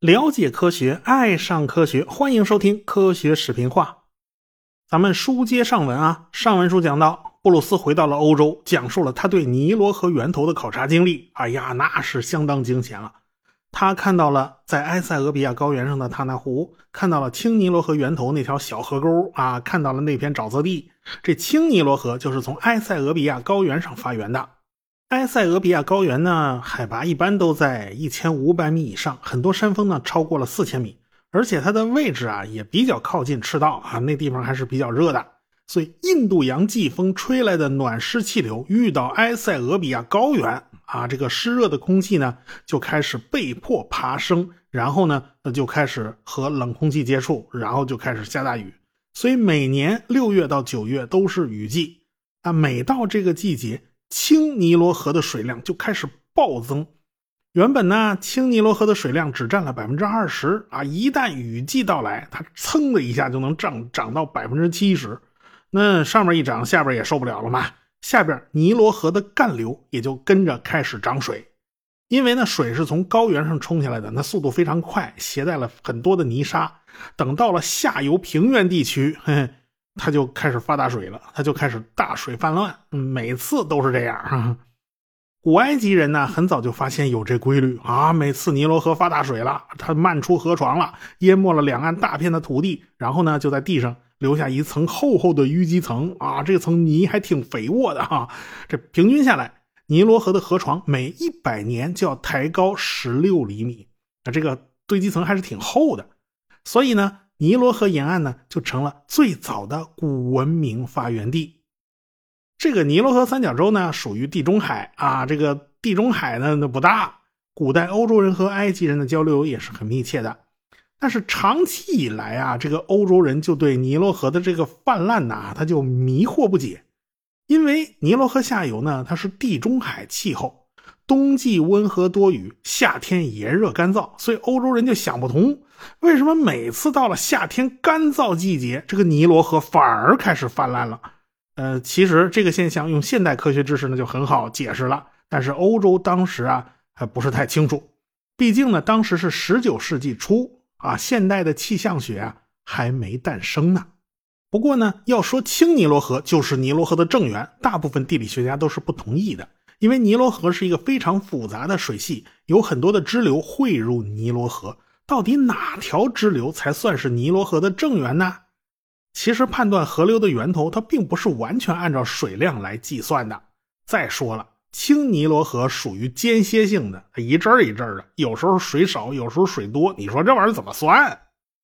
了解科学，爱上科学，欢迎收听《科学视频化》。咱们书接上文啊，上文书讲到，布鲁斯回到了欧洲，讲述了他对尼罗河源头的考察经历。哎呀，那是相当惊险了。他看到了在埃塞俄比亚高原上的塔纳湖，看到了青尼罗河源头那条小河沟啊，看到了那片沼泽地。这青尼罗河就是从埃塞俄比亚高原上发源的。埃塞俄比亚高原呢，海拔一般都在一千五百米以上，很多山峰呢超过了四千米，而且它的位置啊也比较靠近赤道啊，那地方还是比较热的，所以印度洋季风吹来的暖湿气流遇到埃塞俄比亚高原啊，这个湿热的空气呢就开始被迫爬升，然后呢就开始和冷空气接触，然后就开始下大雨，所以每年六月到九月都是雨季啊，每到这个季节。青尼罗河的水量就开始暴增。原本呢，青尼罗河的水量只占了百分之二十啊，一旦雨季到来，它噌的一下就能涨涨到百分之七十。那上面一涨，下边也受不了了嘛。下边尼罗河的干流也就跟着开始涨水，因为呢，水是从高原上冲下来的，那速度非常快，携带了很多的泥沙。等到了下游平原地区，嘿嘿。他就开始发大水了，他就开始大水泛滥，每次都是这样。古埃及人呢，很早就发现有这规律啊。每次尼罗河发大水了，它漫出河床了，淹没了两岸大片的土地，然后呢，就在地上留下一层厚厚的淤积层啊。这层泥还挺肥沃的哈。这平均下来，尼罗河的河床每一百年就要抬高十六厘米，那这个堆积层还是挺厚的，所以呢。尼罗河沿岸呢，就成了最早的古文明发源地。这个尼罗河三角洲呢，属于地中海啊。这个地中海呢，那不大。古代欧洲人和埃及人的交流也是很密切的。但是长期以来啊，这个欧洲人就对尼罗河的这个泛滥呐，他就迷惑不解。因为尼罗河下游呢，它是地中海气候，冬季温和多雨，夏天炎热干燥，所以欧洲人就想不通。为什么每次到了夏天干燥季节，这个尼罗河反而开始泛滥了？呃，其实这个现象用现代科学知识呢就很好解释了，但是欧洲当时啊还不是太清楚，毕竟呢当时是十九世纪初啊，现代的气象学啊还没诞生呢。不过呢，要说青尼罗河就是尼罗河的正源，大部分地理学家都是不同意的，因为尼罗河是一个非常复杂的水系，有很多的支流汇入尼罗河。到底哪条支流才算是尼罗河的正源呢？其实判断河流的源头，它并不是完全按照水量来计算的。再说了，青尼罗河属于间歇性的，一阵儿一阵儿的，有时候水少，有时候水多。你说这玩意儿怎么算？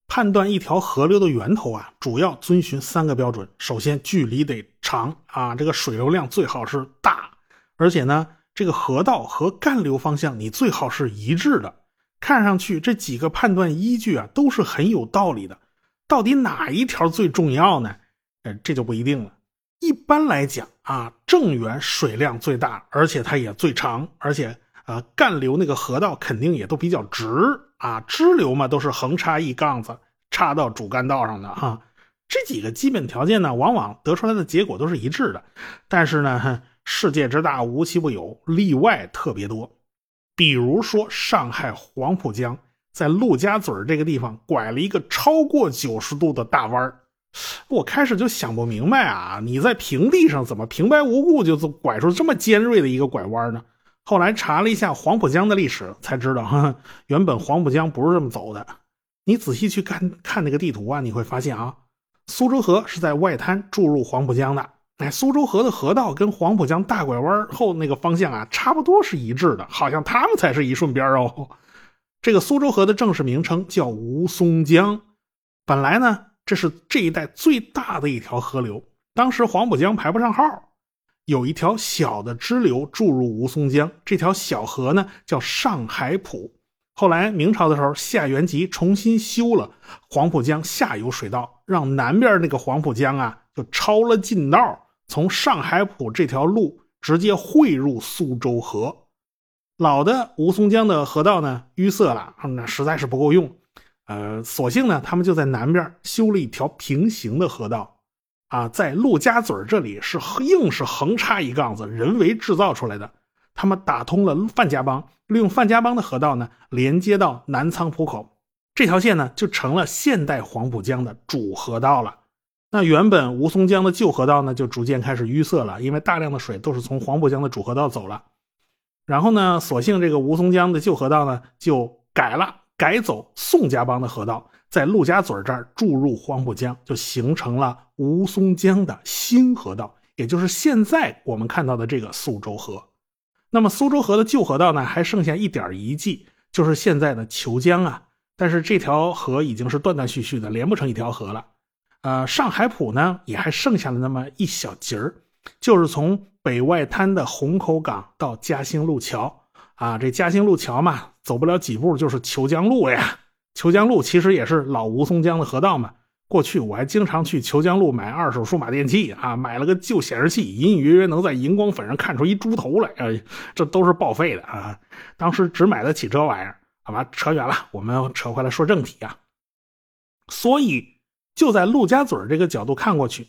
判断一条河流的源头啊，主要遵循三个标准：首先，距离得长啊，这个水流量最好是大，而且呢，这个河道和干流方向你最好是一致的。看上去这几个判断依据啊都是很有道理的，到底哪一条最重要呢？呃，这就不一定了。一般来讲啊，正源水量最大，而且它也最长，而且啊干流那个河道肯定也都比较直啊，支流嘛都是横插一杠子插到主干道上的哈。这几个基本条件呢，往往得出来的结果都是一致的。但是呢，世界之大无奇不有，例外特别多。比如说，上海黄浦江在陆家嘴这个地方拐了一个超过九十度的大弯我开始就想不明白啊，你在平地上怎么平白无故就拐出这么尖锐的一个拐弯呢？后来查了一下黄浦江的历史，才知道，哈，原本黄浦江不是这么走的。你仔细去看看那个地图啊，你会发现啊，苏州河是在外滩注入黄浦江的。哎，苏州河的河道跟黄浦江大拐弯后那个方向啊，差不多是一致的，好像他们才是一顺边哦。这个苏州河的正式名称叫吴淞江，本来呢，这是这一带最大的一条河流，当时黄浦江排不上号，有一条小的支流注入吴淞江，这条小河呢叫上海浦。后来明朝的时候，夏元吉重新修了黄浦江下游水道，让南边那个黄浦江啊就超了近道。从上海浦这条路直接汇入苏州河，老的吴淞江的河道呢淤塞了，那实在是不够用，呃，索性呢他们就在南边修了一条平行的河道。啊，在陆家嘴这里是硬是横插一杠子，人为制造出来的。他们打通了范家浜，利用范家浜的河道呢，连接到南仓浦口，这条线呢就成了现代黄浦江的主河道了。那原本吴淞江的旧河道呢，就逐渐开始淤塞了，因为大量的水都是从黄浦江的主河道走了。然后呢，索性这个吴淞江的旧河道呢就改了，改走宋家浜的河道，在陆家嘴这儿注入黄浦江，就形成了吴淞江的新河道，也就是现在我们看到的这个苏州河。那么苏州河的旧河道呢，还剩下一点遗迹，就是现在的虬江啊。但是这条河已经是断断续续的，连不成一条河了。呃，上海浦呢，也还剩下了那么一小截儿，就是从北外滩的虹口港到嘉兴路桥啊。这嘉兴路桥嘛，走不了几步就是虬江路了呀。虬江路其实也是老吴淞江的河道嘛。过去我还经常去虬江路买二手数码电器啊，买了个旧显示器，隐隐约约能在荧光粉上看出一猪头来，呃，这都是报废的啊！当时只买得起这玩意儿，好吧，扯远了，我们扯回来说正题啊。所以就在陆家嘴这个角度看过去，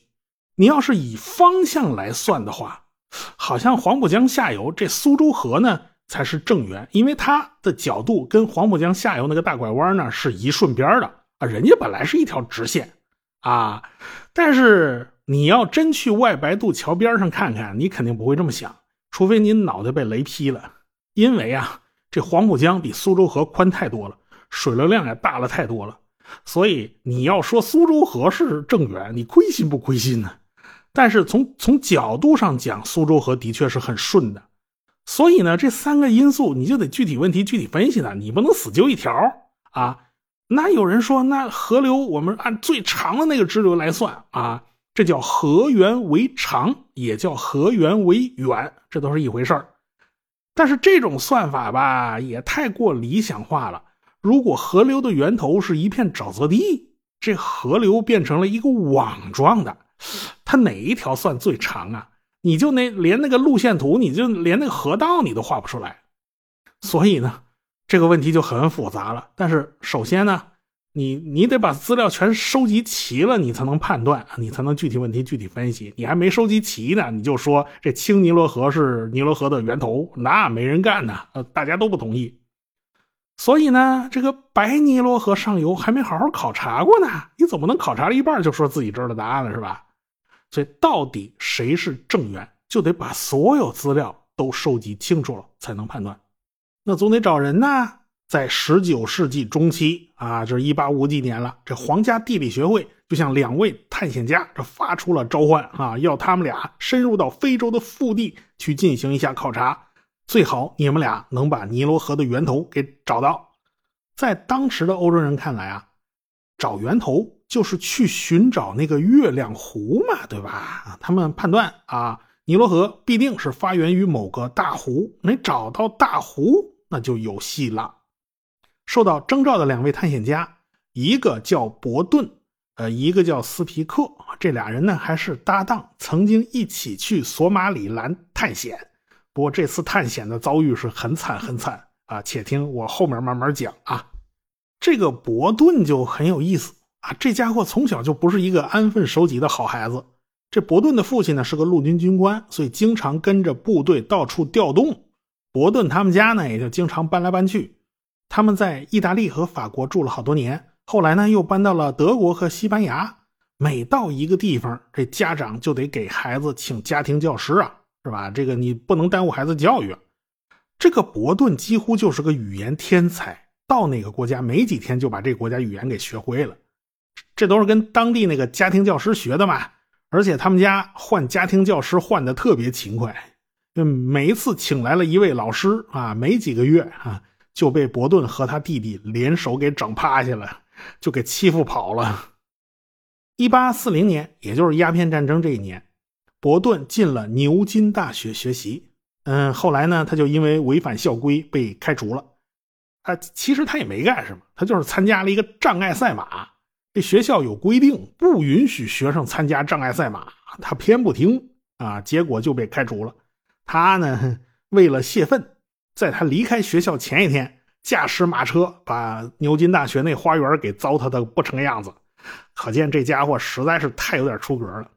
你要是以方向来算的话，好像黄浦江下游这苏州河呢才是正源，因为它的角度跟黄浦江下游那个大拐弯呢是一顺边的。啊，人家本来是一条直线，啊，但是你要真去外白渡桥边上看看，你肯定不会这么想，除非您脑袋被雷劈了。因为啊，这黄浦江比苏州河宽太多了，水流量也大了太多了，所以你要说苏州河是正源，你亏心不亏心呢？但是从从角度上讲，苏州河的确是很顺的。所以呢，这三个因素你就得具体问题具体分析了，你不能死揪一条啊。那有人说，那河流我们按最长的那个支流来算啊，这叫河源为长，也叫河源为远，这都是一回事儿。但是这种算法吧，也太过理想化了。如果河流的源头是一片沼泽地，这河流变成了一个网状的，它哪一条算最长啊？你就那连那个路线图，你就连那个河道你都画不出来。所以呢？这个问题就很复杂了，但是首先呢，你你得把资料全收集齐了，你才能判断，你才能具体问题具体分析。你还没收集齐呢，你就说这青尼罗河是尼罗河的源头，那没人干呢，呃，大家都不同意。所以呢，这个白尼罗河上游还没好好考察过呢，你怎么能考察了一半就说自己知道答案了，是吧？所以到底谁是正源，就得把所有资料都收集清楚了，才能判断。那总得找人呢，在十九世纪中期啊，就是一八五几年了，这皇家地理学会就向两位探险家这发出了召唤啊，要他们俩深入到非洲的腹地去进行一下考察，最好你们俩能把尼罗河的源头给找到。在当时的欧洲人看来啊，找源头就是去寻找那个月亮湖嘛，对吧？他们判断啊，尼罗河必定是发源于某个大湖，没找到大湖。那就有戏了。受到征召的两位探险家，一个叫伯顿，呃，一个叫斯皮克。这俩人呢还是搭档，曾经一起去索马里兰探险。不过这次探险的遭遇是很惨很惨啊！且听我后面慢慢讲啊。这个伯顿就很有意思啊，这家伙从小就不是一个安分守己的好孩子。这伯顿的父亲呢是个陆军军官，所以经常跟着部队到处调动。伯顿他们家呢，也就经常搬来搬去。他们在意大利和法国住了好多年，后来呢，又搬到了德国和西班牙。每到一个地方，这家长就得给孩子请家庭教师啊，是吧？这个你不能耽误孩子教育。这个伯顿几乎就是个语言天才，到哪个国家没几天就把这个国家语言给学会了。这都是跟当地那个家庭教师学的嘛。而且他们家换家庭教师换的特别勤快。每一次请来了一位老师啊，没几个月啊，就被伯顿和他弟弟联手给整趴下了，就给欺负跑了。一八四零年，也就是鸦片战争这一年，伯顿进了牛津大学学习。嗯，后来呢，他就因为违反校规被开除了。他，其实他也没干什么，他就是参加了一个障碍赛马。这学校有规定，不允许学生参加障碍赛马，他偏不听啊，结果就被开除了。他呢，为了泄愤，在他离开学校前一天，驾驶马车把牛津大学那花园给糟蹋的不成样子。可见这家伙实在是太有点出格了。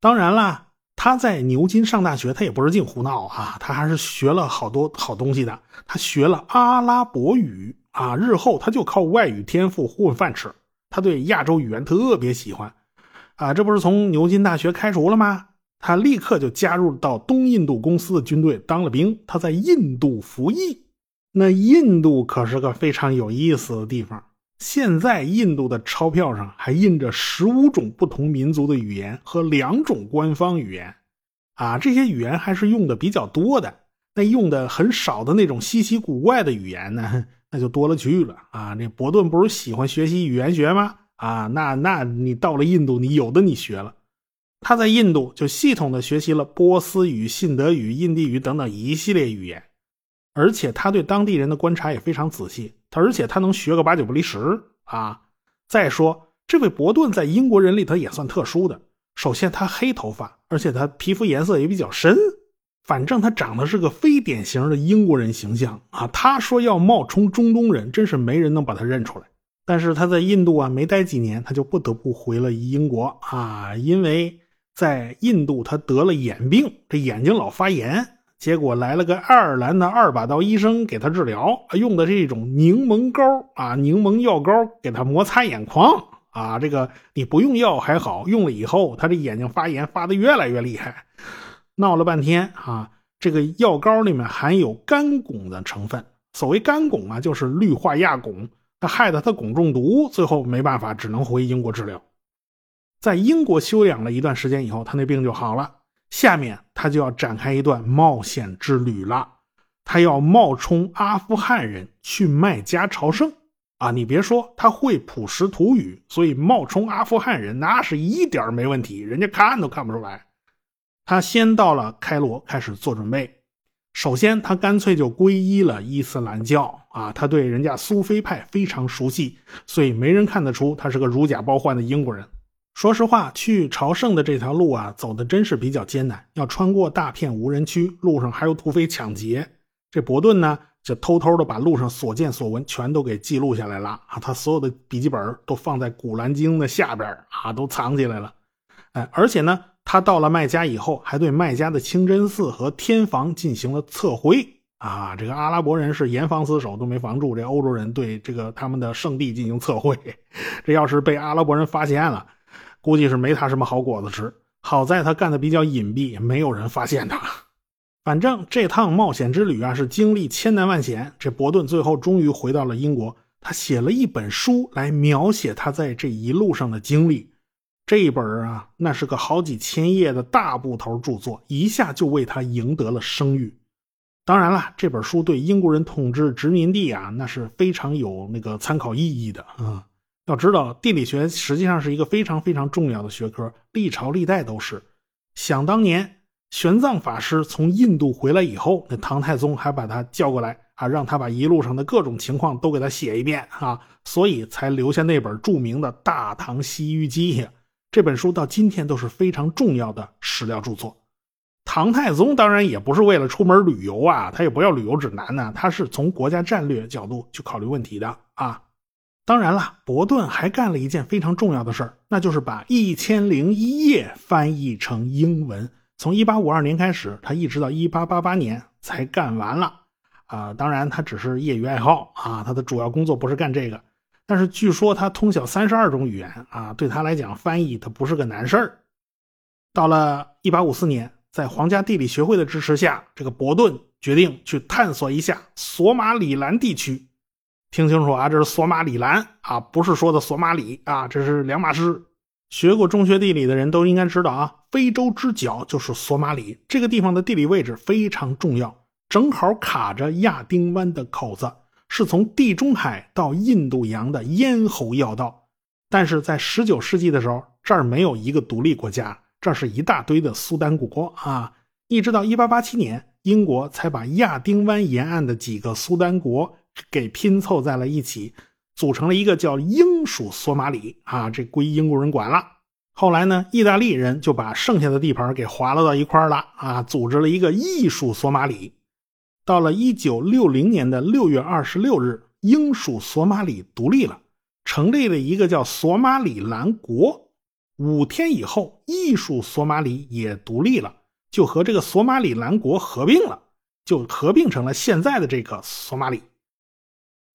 当然啦，他在牛津上大学，他也不是净胡闹啊，他还是学了好多好东西的。他学了阿拉伯语啊，日后他就靠外语天赋混饭吃。他对亚洲语言特别喜欢啊，这不是从牛津大学开除了吗？他立刻就加入到东印度公司的军队当了兵。他在印度服役，那印度可是个非常有意思的地方。现在印度的钞票上还印着十五种不同民族的语言和两种官方语言，啊，这些语言还是用的比较多的。那用的很少的那种稀奇古怪的语言呢，那就多了去了啊。那伯顿不是喜欢学习语言学吗？啊，那那你到了印度，你有的你学了。他在印度就系统的学习了波斯语、信德语、印地语等等一系列语言。而且他对当地人的观察也非常仔细，他而且他能学个八九不离十啊。再说这位伯顿在英国人里头也算特殊的，首先他黑头发，而且他皮肤颜色也比较深，反正他长得是个非典型的英国人形象啊。他说要冒充中东人，真是没人能把他认出来。但是他在印度啊没待几年，他就不得不回了英国啊，因为在印度他得了眼病，这眼睛老发炎。结果来了个爱尔兰的二把刀医生给他治疗，用的是一种柠檬膏啊，柠檬药膏给他摩擦眼眶啊。这个你不用药还好，用了以后他这眼睛发炎发的越来越厉害，闹了半天啊。这个药膏里面含有干汞的成分，所谓干汞啊，就是氯化亚汞，他害得他汞中毒，最后没办法，只能回英国治疗。在英国休养了一段时间以后，他那病就好了。下面他就要展开一段冒险之旅了，他要冒充阿富汗人去麦加朝圣啊！你别说，他会普什图语，所以冒充阿富汗人那是一点没问题，人家看都看不出来。他先到了开罗，开始做准备。首先，他干脆就皈依了伊斯兰教啊！他对人家苏菲派非常熟悉，所以没人看得出他是个如假包换的英国人。说实话，去朝圣的这条路啊，走的真是比较艰难，要穿过大片无人区，路上还有土匪抢劫。这伯顿呢，就偷偷的把路上所见所闻全都给记录下来了啊，他所有的笔记本都放在《古兰经》的下边啊，都藏起来了。哎，而且呢，他到了麦加以后，还对麦加的清真寺和天房进行了测绘啊。这个阿拉伯人是严防死守，都没防住这欧洲人对这个他们的圣地进行测绘。这要是被阿拉伯人发现了，估计是没他什么好果子吃。好在他干的比较隐蔽，没有人发现他。反正这趟冒险之旅啊，是经历千难万险。这伯顿最后终于回到了英国，他写了一本书来描写他在这一路上的经历。这一本啊，那是个好几千页的大部头著作，一下就为他赢得了声誉。当然了，这本书对英国人统治殖民地啊，那是非常有那个参考意义的啊。要知道，地理学实际上是一个非常非常重要的学科，历朝历代都是。想当年，玄奘法师从印度回来以后，那唐太宗还把他叫过来啊，让他把一路上的各种情况都给他写一遍啊，所以才留下那本著名的《大唐西域记》。这本书到今天都是非常重要的史料著作。唐太宗当然也不是为了出门旅游啊，他也不要旅游指南呢，他是从国家战略角度去考虑问题的啊。当然了，伯顿还干了一件非常重要的事儿，那就是把《一千零一夜》翻译成英文。从1852年开始，他一直到1888年才干完了。啊，当然他只是业余爱好啊，他的主要工作不是干这个。但是据说他通晓三十二种语言啊，对他来讲翻译他不是个难事儿。到了1854年，在皇家地理学会的支持下，这个伯顿决定去探索一下索马里兰地区。听清楚啊，这是索马里兰啊，不是说的索马里啊，这是两码事。学过中学地理的人都应该知道啊，非洲之角就是索马里这个地方的地理位置非常重要，正好卡着亚丁湾的口子，是从地中海到印度洋的咽喉要道。但是在十九世纪的时候，这儿没有一个独立国家，这是一大堆的苏丹国啊。一直到一八八七年，英国才把亚丁湾沿岸的几个苏丹国。给拼凑在了一起，组成了一个叫英属索马里啊，这归英国人管了。后来呢，意大利人就把剩下的地盘给划拉到一块了啊，组织了一个艺属索马里。到了一九六零年的六月二十六日，英属索马里独立了，成立了一个叫索马里兰国。五天以后，艺术索马里也独立了，就和这个索马里兰国合并了，就合并成了现在的这个索马里。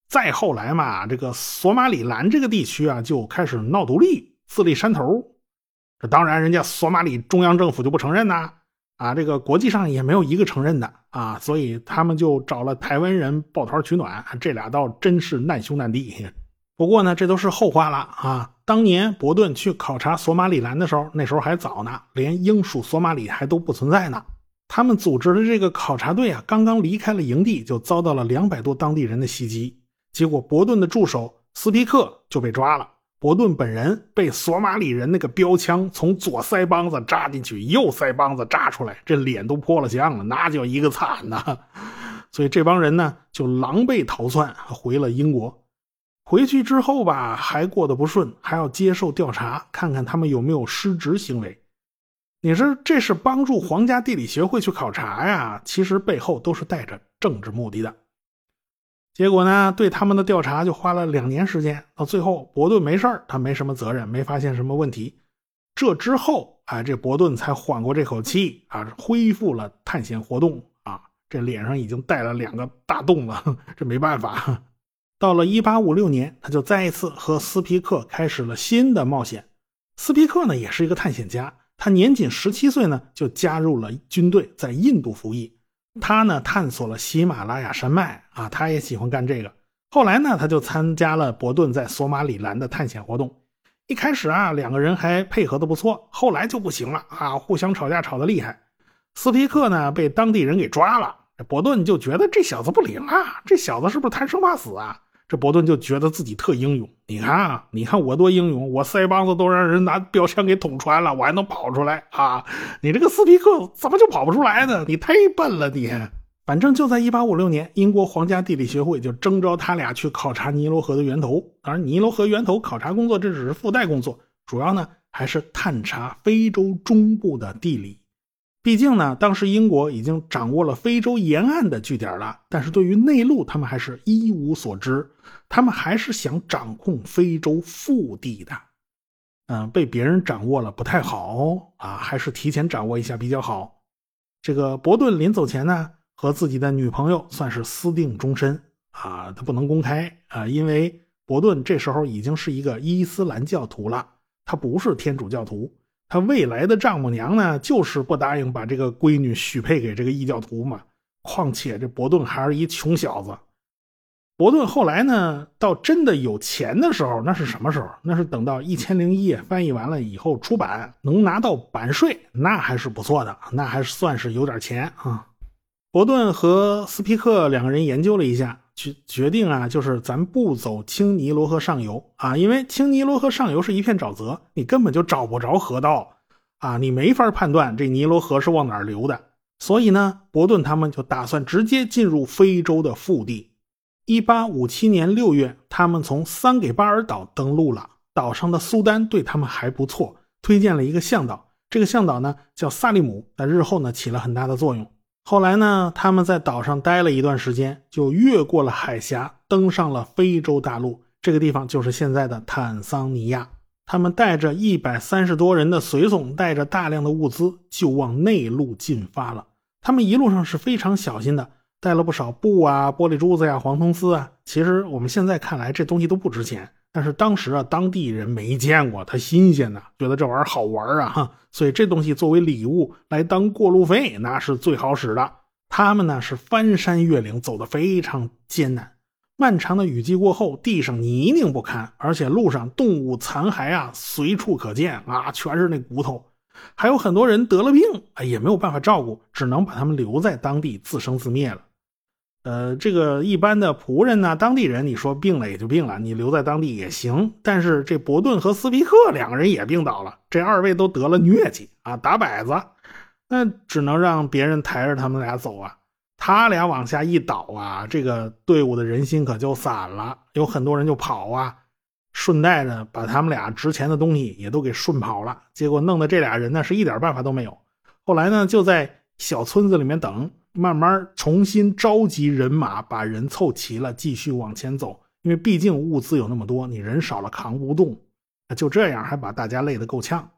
再后来嘛，这个索马里兰这个地区啊，就开始闹独立，自立山头。这当然，人家索马里中央政府就不承认呐，啊，这个国际上也没有一个承认的啊，所以他们就找了台湾人抱团取暖，这俩倒真是难兄难弟。不过呢，这都是后话了啊。当年伯顿去考察索马里兰的时候，那时候还早呢，连英属索马里还都不存在呢。他们组织的这个考察队啊，刚刚离开了营地，就遭到了两百多当地人的袭击。结果，伯顿的助手斯皮克就被抓了。伯顿本人被索马里人那个标枪从左腮帮子扎进去，右腮帮子扎出来，这脸都破了相了，那叫一个惨呐！所以这帮人呢，就狼狈逃窜回了英国。回去之后吧，还过得不顺，还要接受调查，看看他们有没有失职行为。你说这是帮助皇家地理学会去考察呀？其实背后都是带着政治目的的。结果呢，对他们的调查就花了两年时间，到最后伯顿没事他没什么责任，没发现什么问题。这之后，哎，这伯顿才缓过这口气啊，恢复了探险活动啊。这脸上已经带了两个大洞了，这没办法。到了1856年，他就再一次和斯皮克开始了新的冒险。斯皮克呢，也是一个探险家，他年仅十七岁呢，就加入了军队，在印度服役。他呢，探索了喜马拉雅山脉啊，他也喜欢干这个。后来呢，他就参加了伯顿在索马里兰的探险活动。一开始啊，两个人还配合的不错，后来就不行了啊，互相吵架吵得厉害。斯皮克呢，被当地人给抓了，伯顿就觉得这小子不灵啊，这小子是不是贪生怕死啊？这伯顿就觉得自己特英勇，你看啊，你看我多英勇，我腮帮子都让人拿标枪给捅穿了，我还能跑出来啊！你这个斯皮克怎么就跑不出来呢？你太笨了，你！反正就在1856年，英国皇家地理学会就征召他俩去考察尼罗河的源头。当然，尼罗河源头考察工作这只是附带工作，主要呢还是探查非洲中部的地理。毕竟呢，当时英国已经掌握了非洲沿岸的据点了，但是对于内陆，他们还是一无所知。他们还是想掌控非洲腹地的，嗯，被别人掌握了不太好啊，还是提前掌握一下比较好。这个伯顿临走前呢，和自己的女朋友算是私定终身啊，他不能公开啊，因为伯顿这时候已经是一个伊斯兰教徒了，他不是天主教徒。他未来的丈母娘呢，就是不答应把这个闺女许配给这个异教徒嘛。况且这伯顿还是一穷小子。伯顿后来呢，到真的有钱的时候，那是什么时候？那是等到《一千零一夜》翻译完了以后出版，能拿到版税，那还是不错的，那还是算是有点钱啊。伯顿和斯皮克两个人研究了一下。决决定啊，就是咱不走青尼罗河上游啊，因为青尼罗河上游是一片沼泽，你根本就找不着河道啊，你没法判断这尼罗河是往哪儿流的。所以呢，伯顿他们就打算直接进入非洲的腹地。一八五七年六月，他们从桑给巴尔岛登陆了，岛上的苏丹对他们还不错，推荐了一个向导，这个向导呢叫萨利姆，在日后呢起了很大的作用。后来呢，他们在岛上待了一段时间，就越过了海峡，登上了非洲大陆。这个地方就是现在的坦桑尼亚。他们带着一百三十多人的随从，带着大量的物资，就往内陆进发了。他们一路上是非常小心的，带了不少布啊、玻璃珠子呀、黄铜丝啊。其实我们现在看来，这东西都不值钱。但是当时啊，当地人没见过，他新鲜呐，觉得这玩意儿好玩啊，哈，所以这东西作为礼物来当过路费，那是最好使的。他们呢是翻山越岭，走得非常艰难。漫长的雨季过后，地上泥泞不堪，而且路上动物残骸啊随处可见啊，全是那骨头，还有很多人得了病，哎，也没有办法照顾，只能把他们留在当地自生自灭了。呃，这个一般的仆人呢，当地人，你说病了也就病了，你留在当地也行。但是这伯顿和斯皮克两个人也病倒了，这二位都得了疟疾啊，打摆子，那只能让别人抬着他们俩走啊。他俩往下一倒啊，这个队伍的人心可就散了，有很多人就跑啊，顺带着把他们俩值钱的东西也都给顺跑了。结果弄得这俩人呢是一点办法都没有。后来呢，就在小村子里面等。慢慢重新召集人马，把人凑齐了，继续往前走。因为毕竟物资有那么多，你人少了扛不动。就这样还把大家累得够呛。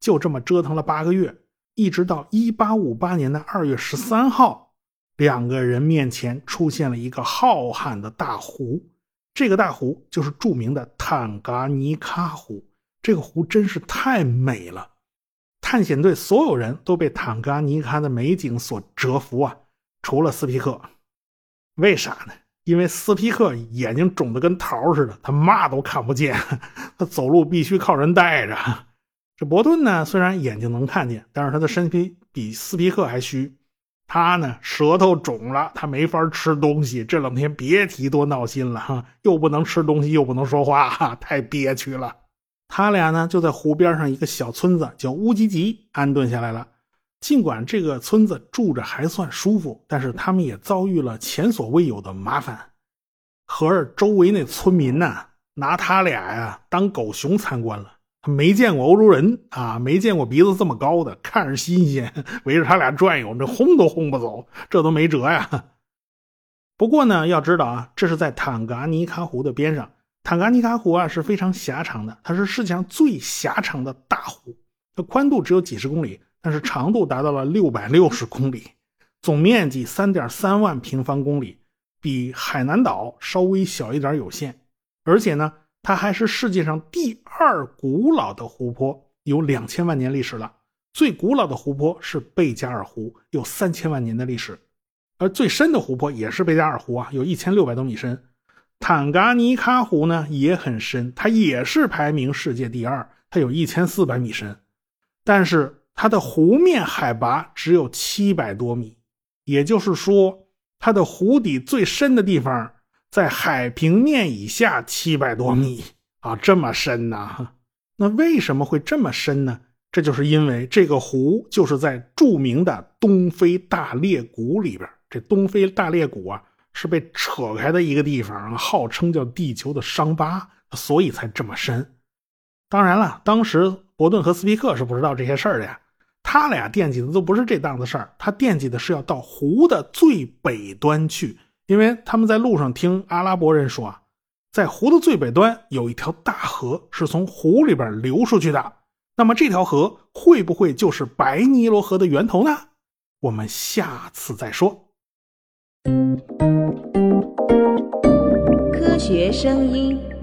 就这么折腾了八个月，一直到一八五八年的二月十三号，两个人面前出现了一个浩瀚的大湖。这个大湖就是著名的坦噶尼喀湖。这个湖真是太美了，探险队所有人都被坦噶尼卡的美景所折服啊，除了斯皮克。为啥呢？因为斯皮克眼睛肿得跟桃似的，他嘛都看不见，他走路必须靠人带着。这伯顿呢，虽然眼睛能看见，但是他的身体比斯皮克还虚。他呢，舌头肿了，他没法吃东西。这两天别提多闹心了哈，又不能吃东西，又不能说话，太憋屈了。他俩呢，就在湖边上一个小村子叫乌吉吉安顿下来了。尽管这个村子住着还算舒服，但是他们也遭遇了前所未有的麻烦。合着周围那村民呢，拿他俩呀当狗熊参观了。他没见过欧洲人啊，没见过鼻子这么高的，看着新鲜，围着他俩转悠，这轰都轰不走，这都没辙呀。不过呢，要知道啊，这是在坦噶尼卡湖的边上。坦噶尼卡湖啊是非常狭长的，它是世界上最狭长的大湖。它宽度只有几十公里，但是长度达到了六百六十公里，总面积三点三万平方公里，比海南岛稍微小一点有限。而且呢，它还是世界上第二古老的湖泊，有两千万年历史了。最古老的湖泊是贝加尔湖，有三千万年的历史，而最深的湖泊也是贝加尔湖啊，有一千六百多米深。坦噶尼喀湖呢也很深，它也是排名世界第二，它有一千四百米深，但是它的湖面海拔只有七百多米，也就是说，它的湖底最深的地方在海平面以下七百多米啊，这么深呐！那为什么会这么深呢？这就是因为这个湖就是在著名的东非大裂谷里边，这东非大裂谷啊。是被扯开的一个地方，号称叫地球的伤疤，所以才这么深。当然了，当时伯顿和斯皮克是不知道这些事儿的呀。他俩惦记的都不是这档子事儿，他惦记的是要到湖的最北端去，因为他们在路上听阿拉伯人说啊，在湖的最北端有一条大河是从湖里边流出去的。那么这条河会不会就是白尼罗河的源头呢？我们下次再说。学声音。